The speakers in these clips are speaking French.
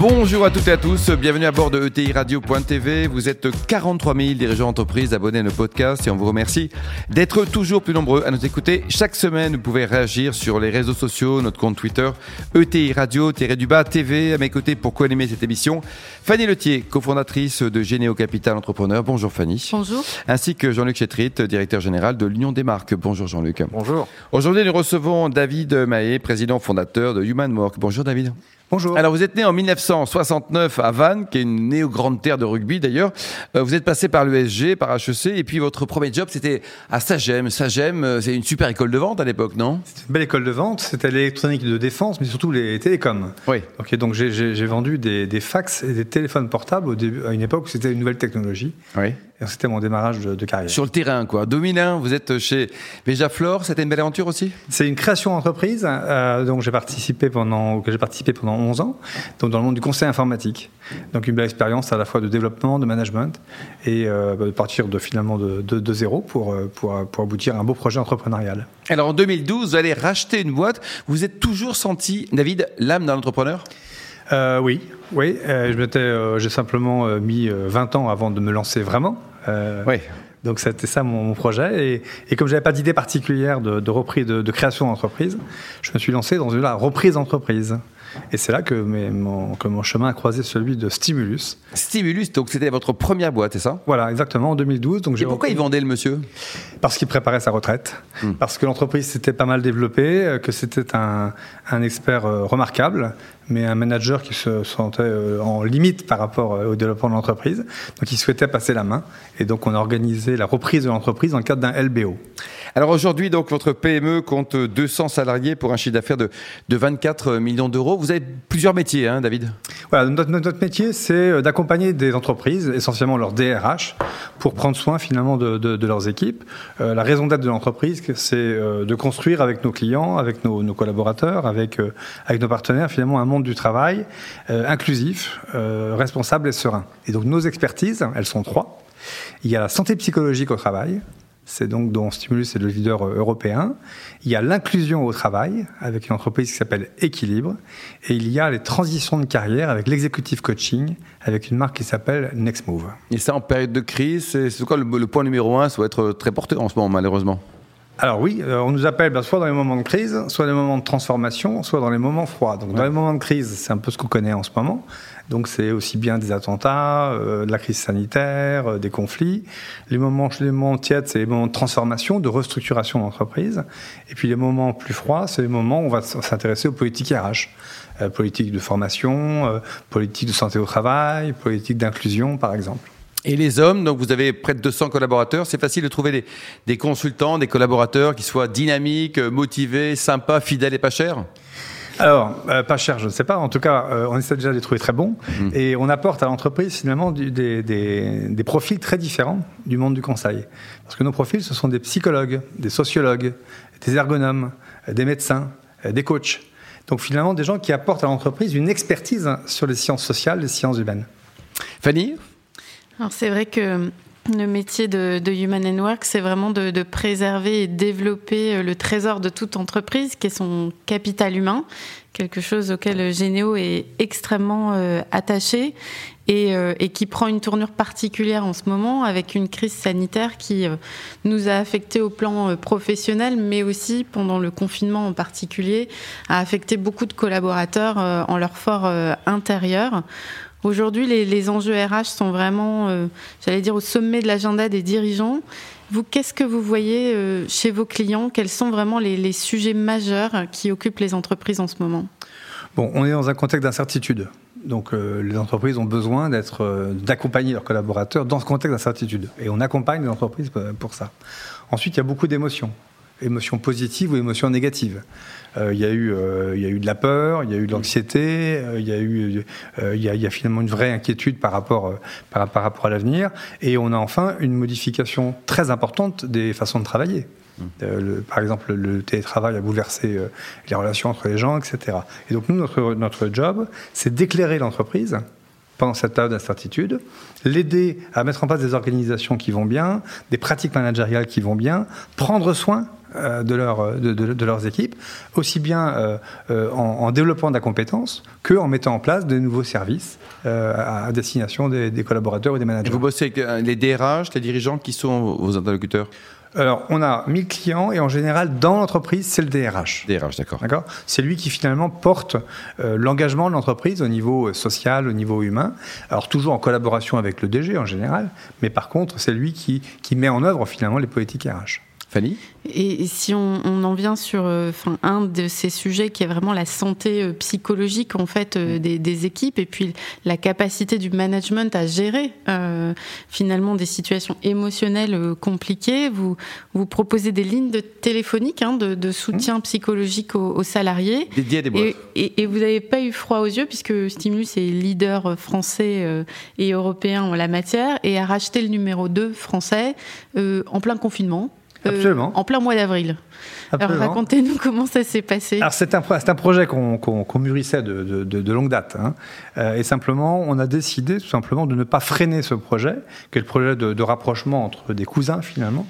Bonjour à toutes et à tous, bienvenue à bord de ETI Radio.tv. Vous êtes 43 000 dirigeants d'entreprise abonnés à nos podcasts et on vous remercie d'être toujours plus nombreux à nous écouter. Chaque semaine, vous pouvez réagir sur les réseaux sociaux, notre compte Twitter, ETI Radio-du-bas TV. À mes côtés pour co-animer cette émission, Fanny Letier, cofondatrice de Généo Capital Entrepreneur. Bonjour Fanny. Bonjour. Ainsi que Jean-Luc Chetrit, directeur général de l'Union des marques. Bonjour Jean-Luc. Bonjour. Aujourd'hui, nous recevons David Mahé, président fondateur de Human Work. Bonjour David. Bonjour. Alors vous êtes né en 1969 à Vannes, qui est une néo-grande terre de rugby d'ailleurs. Euh, vous êtes passé par l'ESG, par HEC, et puis votre premier job c'était à Sagem. Sagem, euh, c'est une super école de vente à l'époque, non? C'était une belle école de vente, c'était l'électronique de défense, mais surtout les télécoms. Oui. Ok, donc j'ai vendu des, des, fax et des téléphones portables au début, à une époque où c'était une nouvelle technologie. Oui. C'était mon démarrage de, de, carrière. Sur le terrain, quoi. 2001, vous êtes chez Flore. C'était une belle aventure aussi? C'est une création d'entreprise euh, dont j'ai participé pendant, que j'ai participé pendant 11 ans, donc dans le monde du conseil informatique. Donc une belle expérience à la fois de développement, de management, et euh, de partir de finalement de, de, de zéro pour, euh, pour, pour aboutir à un beau projet entrepreneurial. Alors en 2012, vous allez racheter une boîte. Vous êtes toujours senti, David, l'âme d'un entrepreneur? Euh, oui, oui. Euh, je m'étais, euh, j'ai simplement mis 20 ans avant de me lancer vraiment. Oui. Donc c'était ça mon, mon, projet. Et, et comme j'avais pas d'idée particulière de, de reprise, de, de création d'entreprise, je me suis lancé dans la reprise d'entreprise. Et c'est là que, mes, mon, que, mon, chemin a croisé celui de Stimulus. Stimulus, donc c'était votre première boîte, c'est ça? Voilà, exactement, en 2012. Donc Et pourquoi il vendait le monsieur? Parce qu'il préparait sa retraite, hmm. parce que l'entreprise s'était pas mal développée, que c'était un, un, expert remarquable, mais un manager qui se sentait en limite par rapport au développement de l'entreprise. Donc il souhaitait passer la main. Et donc on a organisé la reprise de l'entreprise dans le cadre d'un LBO. Alors aujourd'hui, donc votre PME compte 200 salariés pour un chiffre d'affaires de, de 24 millions d'euros. Vous avez plusieurs métiers, hein, David? Voilà, notre, métier, c'est d'accompagner des entreprises, essentiellement leur DRH, pour prendre soin finalement de, leurs équipes. Euh, la raison d'être de l'entreprise, c'est euh, de construire avec nos clients, avec nos, collaborateurs, avec, euh, avec nos partenaires, finalement un monde du travail inclusif, responsable et serein. Et donc nos expertises, elles sont trois. Il y a la santé psychologique au travail, c'est donc dont Stimulus est le leader européen. Il y a l'inclusion au travail avec une entreprise qui s'appelle Équilibre. Et il y a les transitions de carrière avec l'executive coaching avec une marque qui s'appelle Next Move. Et ça en période de crise, c'est quoi le, le, point numéro un Ça doit être très porteur en ce moment malheureusement? Alors oui, euh, on nous appelle ben, soit dans les moments de crise, soit dans les moments de transformation, soit dans les moments froids. Donc ouais. dans les moments de crise, c'est un peu ce qu'on connaît en ce moment. Donc c'est aussi bien des attentats, euh, de la crise sanitaire, euh, des conflits. Les moments, les moments tièdes, c'est les moments de transformation, de restructuration d'entreprise. Et puis les moments plus froids, c'est les moments où on va s'intéresser aux politiques RH. Euh, politique de formation, euh, politique de santé au travail, politique d'inclusion par exemple. Et les hommes, donc vous avez près de 200 collaborateurs, c'est facile de trouver des, des, consultants, des collaborateurs qui soient dynamiques, motivés, sympas, fidèles et pas chers? Alors, euh, pas cher, je ne sais pas. En tout cas, euh, on essaie déjà de les trouver très bons. Mmh. Et on apporte à l'entreprise finalement du, des, des, des, profils très différents du monde du conseil. Parce que nos profils, ce sont des psychologues, des sociologues, des ergonomes, des médecins, des coachs. Donc finalement, des gens qui apportent à l'entreprise une expertise sur les sciences sociales, les sciences humaines. Fanny? Alors c'est vrai que le métier de, Human and Work, c'est vraiment de, préserver et développer le trésor de toute entreprise, qui est son capital humain, quelque chose auquel Généo est extrêmement euh, attaché et, euh, qui prend une tournure particulière en ce moment avec une crise sanitaire qui euh, nous a affecté au plan professionnel, mais aussi pendant le confinement en particulier, a affecté beaucoup de collaborateurs en leur fort intérieur. Aujourd'hui, les, enjeux RH sont vraiment, euh, j'allais dire, au sommet de l'agenda des dirigeants. Vous, qu'est-ce que vous voyez euh, chez vos clients? Quels sont vraiment les, sujets majeurs qui occupent les entreprises en ce moment? Bon, on est dans un contexte d'incertitude. Donc, euh, les entreprises ont besoin d'être, d'accompagner leurs collaborateurs dans ce contexte d'incertitude. Et on accompagne les entreprises pour ça. Ensuite, il y a beaucoup d'émotions. Émotions positives ou émotions négatives. Euh, il y, a eu, euh, il y a eu de la peur, il y a eu de l'anxiété, euh, il y a eu, il y a, il y a finalement une vraie inquiétude par rapport, par, par rapport à l'avenir, et on a enfin une modification très importante des façons de travailler. Le, par exemple, le télétravail a bouleversé les relations entre les gens, etc. Et donc nous, notre, notre job, c'est d'éclairer l'entreprise pendant cette période d'incertitude, l'aider à mettre en place des organisations qui vont bien, des pratiques managériales qui vont bien, prendre soin de, leur, de, de, leurs équipes, aussi bien euh, euh, en, développant de la compétence qu'en mettant en place de nouveaux services à, destination des, des, collaborateurs ou des managers. Et vous bossez avec les DRH, les dirigeants qui sont vos interlocuteurs? Alors, on a 1000 clients et en général, dans l'entreprise, c'est le DRH. DRH, d'accord. D'accord? C'est lui qui finalement porte l'engagement de l'entreprise au niveau social, au niveau humain. Alors, toujours en collaboration avec le DG en général, mais par contre, c'est lui qui, qui met en œuvre finalement les politiques RH. Fanny et, si on, en vient sur euh, un de ces sujets qui est vraiment la santé euh, psychologique en fait euh, mm. des, équipes et puis la capacité du management à gérer finalement des situations émotionnelles compliquées, vous, vous proposez des lignes de téléphoniques hein, de, soutien mm. psychologique aux, salariés. Dédiées à des Et, vous n'avez pas eu froid aux yeux puisque Stimulus est leader français et européen en la matière et a racheté le numéro 2 français en plein confinement. Absolument. en plein mois d'avril. Alors racontez-nous comment ça s'est passé. Alors c'est un, un, projet qu'on mûrissait de, de, longue date. Hein. Euh, et simplement, on a décidé tout simplement de ne pas freiner ce projet, qui est le projet de, rapprochement entre des cousins finalement.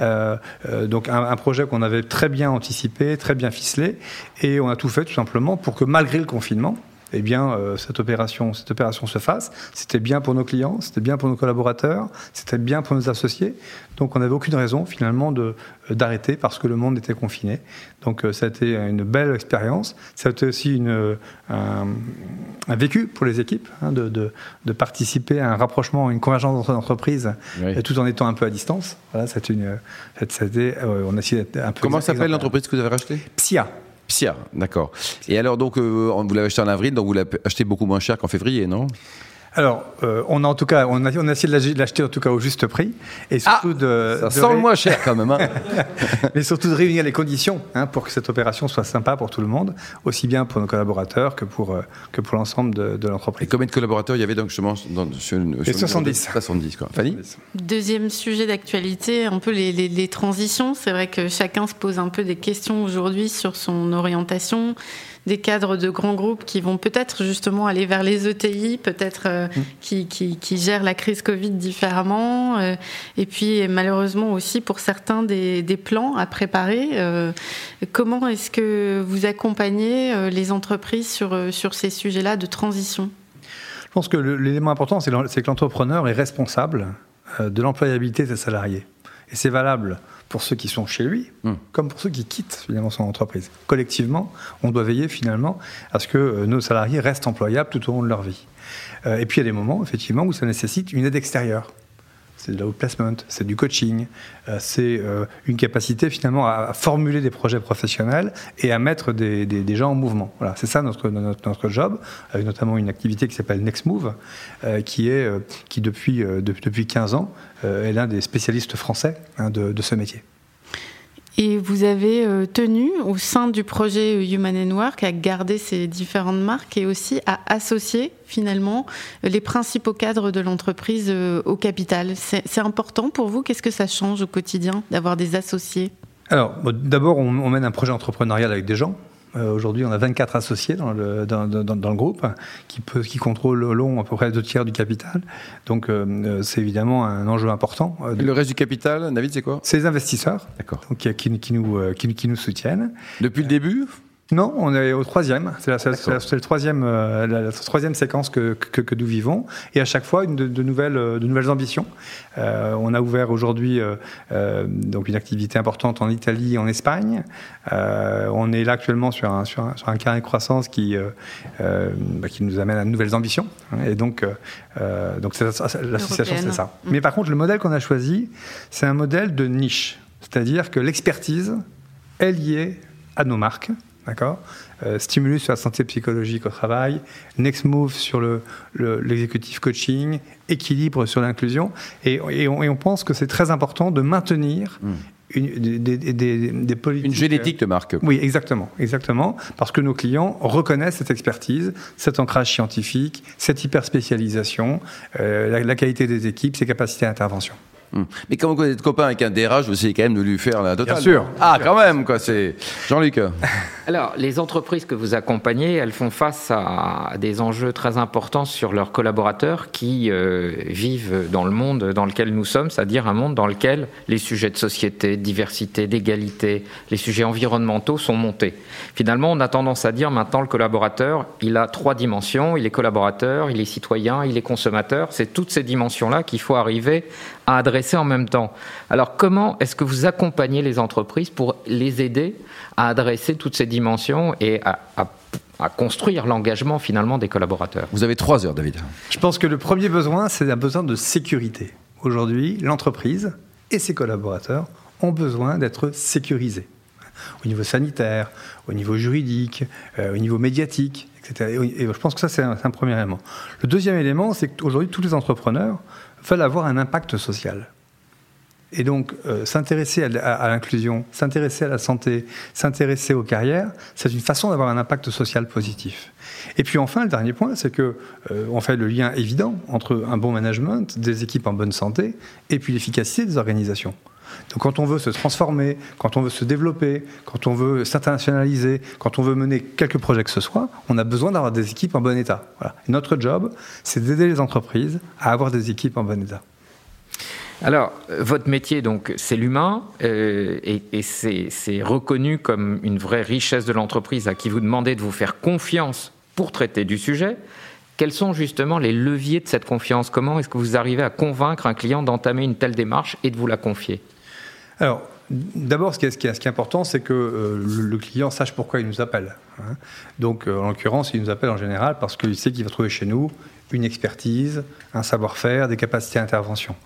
Euh, euh, donc un, un projet qu'on avait très bien anticipé, très bien ficelé. Et on a tout fait tout simplement pour que malgré le confinement, eh bien, euh, cette, opération, cette opération se fasse. C'était bien pour nos clients, c'était bien pour nos collaborateurs, c'était bien pour nos associés. Donc, on n'avait aucune raison, finalement, euh, d'arrêter parce que le monde était confiné. Donc, euh, ça a été une belle expérience. Ça a été aussi une, un, vécu pour les équipes hein, de, de, participer à un rapprochement, une convergence entre entreprises, tout en étant un peu à distance. Voilà, c'est une, on a essayé d'être un peu. Comment s'appelle l'entreprise que vous avez rachetée? Psia. D'accord. Et alors, donc, euh, vous l'avez acheté en avril, donc vous l'avez acheté beaucoup moins cher qu'en février, non? Alors, euh, on a en tout cas, on a, on a essayé de l'acheter en tout cas au juste prix, et surtout ah, de. Ça sent le moins cher quand même. Hein. Mais surtout de réunir les conditions hein, pour que cette opération soit sympa pour tout le monde, aussi bien pour nos collaborateurs que pour euh, que pour l'ensemble de, de l'entreprise. Et combien de collaborateurs il y avait donc justement dans, sur, sur 70. 70 quoi. Fanny. Deuxième sujet d'actualité, un peu les, les, les transitions. C'est vrai que chacun se pose un peu des questions aujourd'hui sur son orientation des cadres de grands groupes qui vont peut-être justement aller vers les ETI, peut-être euh, mm. qui, qui, gèrent la crise Covid différemment, euh, et puis malheureusement aussi pour certains des, des plans à préparer. Euh, comment est-ce que vous accompagnez les entreprises sur, sur ces sujets-là de transition? Je pense que l'élément important, c'est que l'entrepreneur est responsable de l'employabilité de ses salariés. Et c'est valable pour ceux qui sont chez lui, hmm. comme pour ceux qui quittent finalement son entreprise. Collectivement, on doit veiller finalement à ce que euh, nos salariés restent employables tout au long de leur vie. Euh, et puis il y a des moments, effectivement, où ça nécessite une aide extérieure c'est de l'outplacement, c'est du coaching, euh, c'est euh, une capacité finalement à, formuler des projets professionnels et à mettre des, gens en mouvement. Voilà, c'est ça notre, notre, job, avec notamment une activité qui s'appelle Next Move, euh, qui, est, qui depuis, depuis 15 ans est l'un des spécialistes français hein, de ce métier. Et vous avez euh, tenu au sein du projet Human and Work à garder ces différentes marques et aussi à associer finalement les principaux cadres de l'entreprise euh, au capital. C'est important pour vous? Qu'est-ce que ça change au quotidien d'avoir des associés? Alors, d'abord, on, mène un projet entrepreneurial avec des gens. Euh, aujourd'hui, on a 24 associés dans le, dans, dans, le groupe qui, peut, qui contrôlent au long à peu près deux tiers du capital. Donc, euh, euh, c'est évidemment un enjeu important. le reste du capital, David, c'est quoi? C'est les investisseurs qui, qui, qui, nous, qui, qui nous soutiennent. Depuis le début? Non, on est au troisième. C'est la, la, troisième, euh, la, troisième séquence que, que, nous vivons. Et à chaque fois, une de, nouvelles, de nouvelles ambitions. Euh, on a ouvert aujourd'hui euh, donc une activité importante en Italie et en Espagne. on est là actuellement sur un, sur un, sur un carré de croissance qui, bah, qui nous amène à de nouvelles ambitions. Et donc, donc l'association, c'est ça. Mm. Mais par contre, le modèle qu'on a choisi, c'est un modèle de niche. C'est-à-dire que l'expertise est liée à nos marques. D'accord euh, Stimulus sur la santé psychologique au travail, Next Move sur l'exécutif le, coaching, équilibre sur l'inclusion. Et, on, pense que c'est très important de maintenir mm. une, des, des, des politiques. Une génétique de marque. Oui, exactement, exactement, parce que nos clients reconnaissent cette expertise, cet ancrage scientifique, cette hyper spécialisation, euh, la, la qualité des équipes, ses capacités d'intervention. Hum. Mais quand vous êtes copain avec un DRH, vous essayez quand même de lui faire la totale. Bien sûr. Ah, quand même, quoi. C'est Jean-Luc. Alors, les entreprises que vous accompagnez, elles font face à des enjeux très importants sur leurs collaborateurs qui euh, vivent dans le monde dans lequel nous sommes, c'est-à-dire un monde dans lequel les sujets de société, de diversité, d'égalité, les sujets environnementaux sont montés. Finalement, on a tendance à dire maintenant le collaborateur, il a trois dimensions. Il est collaborateur, il est citoyen, il est consommateur. C'est toutes ces dimensions-là qu'il faut arriver à adresser en même temps. Alors, comment est-ce que vous accompagnez les entreprises pour les aider à adresser toutes ces dimensions et à, à, à construire l'engagement finalement des collaborateurs? Vous avez trois heures, David. Je pense que le premier besoin, c'est un besoin de sécurité. Aujourd'hui, l'entreprise et ses collaborateurs ont besoin d'être sécurisés au niveau sanitaire, au niveau juridique, euh, au niveau médiatique, etc. Et, et je pense que ça, c'est un, un, premier élément. Le deuxième élément, c'est qu'aujourd'hui, tous les entrepreneurs veulent avoir un impact social. Et donc, euh, s'intéresser à, l'inclusion, s'intéresser à la santé, s'intéresser aux carrières, c'est une façon d'avoir un impact social positif. Et puis enfin, le dernier point, c'est que euh, fait le lien évident entre un bon management, des équipes en bonne santé, et puis l'efficacité des organisations. Donc quand on veut se transformer, quand on veut se développer, quand on veut s'internationaliser, quand on veut mener quelques projets que ce soit, on a besoin d'avoir des équipes en bon état. Notre job, c'est d'aider les entreprises à avoir des équipes en bon état. Alors, votre métier, donc, c'est l'humain, euh, et c'est reconnu comme une vraie richesse de l'entreprise à qui vous demandez de vous faire confiance pour traiter du sujet. Quels sont justement les leviers de cette confiance? Comment est-ce que vous arrivez à convaincre un client d'entamer une telle démarche et de vous la confier? Alors, d'abord, ce, qui est important, c'est que euh, le, client sache pourquoi il nous appelle. Hein. Donc, euh, en l'occurrence, il nous appelle en général parce qu'il sait qu'il va trouver chez nous une expertise, un savoir-faire, des capacités d'intervention.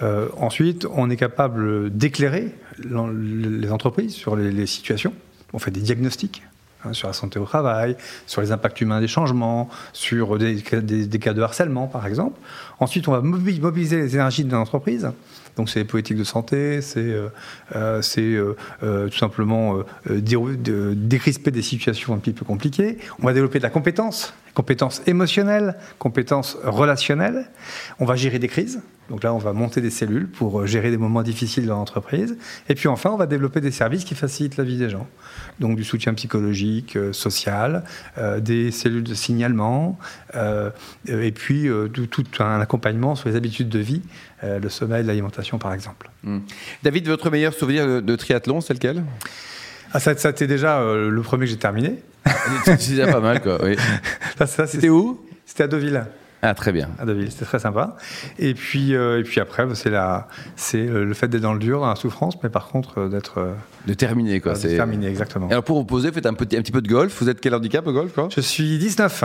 Euh, ensuite, on est capable d'éclairer les entreprises sur les situations. On fait des diagnostics Hein, sur la santé au travail, sur les impacts humains des changements, sur des, cas de harcèlement, par exemple. Ensuite, on va mobiliser les énergies de l'entreprise. Donc, c'est les politiques de santé, c'est euh, euh, euh, tout simplement euh, décrisper des situations un petit peu compliquées. On va développer de la compétence, compétences émotionnelles, compétences relationnelles. On va gérer des crises. Donc là, on va monter des cellules pour gérer des moments difficiles dans l'entreprise. Et puis enfin, on va développer des services qui facilitent la vie des gens. Donc du soutien psychologique, euh, social, euh, des cellules de signalement, euh, et puis tout, tout, un accompagnement sur les habitudes de vie, le sommeil, l'alimentation par exemple. Mmh. David, votre meilleur souvenir de, de triathlon, c'est lequel? Ah, ça, ça c'était déjà le premier que j'ai terminé. c'est déjà pas mal, quoi. Oui. C'était où? C'était à Deauville. Ah, très bien. À Deauville, c'était très sympa. Et puis, euh, et puis après, c'est la, c'est le fait d'être dans le dur, dans la souffrance, mais par contre d'être. De terminer, quoi. De terminer, exactement. Et alors, pour vous poser, faites un petit, un petit peu de golf. Vous êtes quel handicap au golf, quoi? Je suis 19.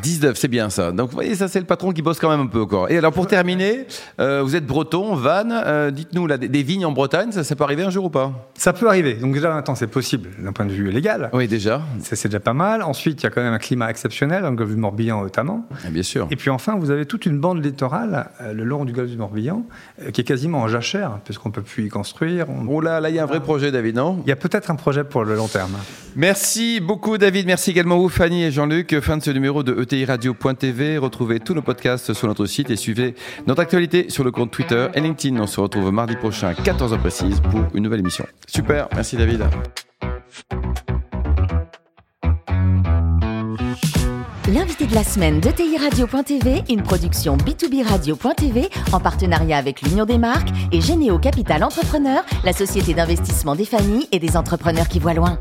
19, c'est bien ça. Donc vous voyez, ça c'est le patron qui bosse quand même un peu encore. Et alors pour terminer, euh, vous êtes breton, Van, euh, dites-nous là, des, des, vignes en Bretagne, ça, ça, peut arriver un jour ou pas? Ça peut arriver. Donc déjà, attends, c'est possible d'un point de vue légal. Oui, déjà. C'est déjà pas mal. Ensuite, il y a quand même un climat exceptionnel, dans le golfe du Morbihan notamment. Et bien sûr. Et puis enfin, vous avez toute une bande littorale euh, le long du golfe du Morbihan euh, qui est quasiment en jachère, puisqu'on peut plus y construire. On... Oh là, là, il y a un vrai projet, David, non? Il y a peut-être un projet pour le long terme. Merci beaucoup, David. Merci également vous, Fanny et Jean-Luc. Fin de ce numéro de ETI Radio.tv. TV. Retrouvez tous nos podcasts sur notre site et suivez notre actualité sur le compte Twitter et LinkedIn. On se retrouve mardi prochain à 14h précise pour une nouvelle émission. Super, merci David. L'invité de la semaine de TI Radio.tv, une production B2B Radio.tv en partenariat avec l'Union des marques et Généo Capital Entrepreneur, la société d'investissement des familles et des entrepreneurs qui voient loin.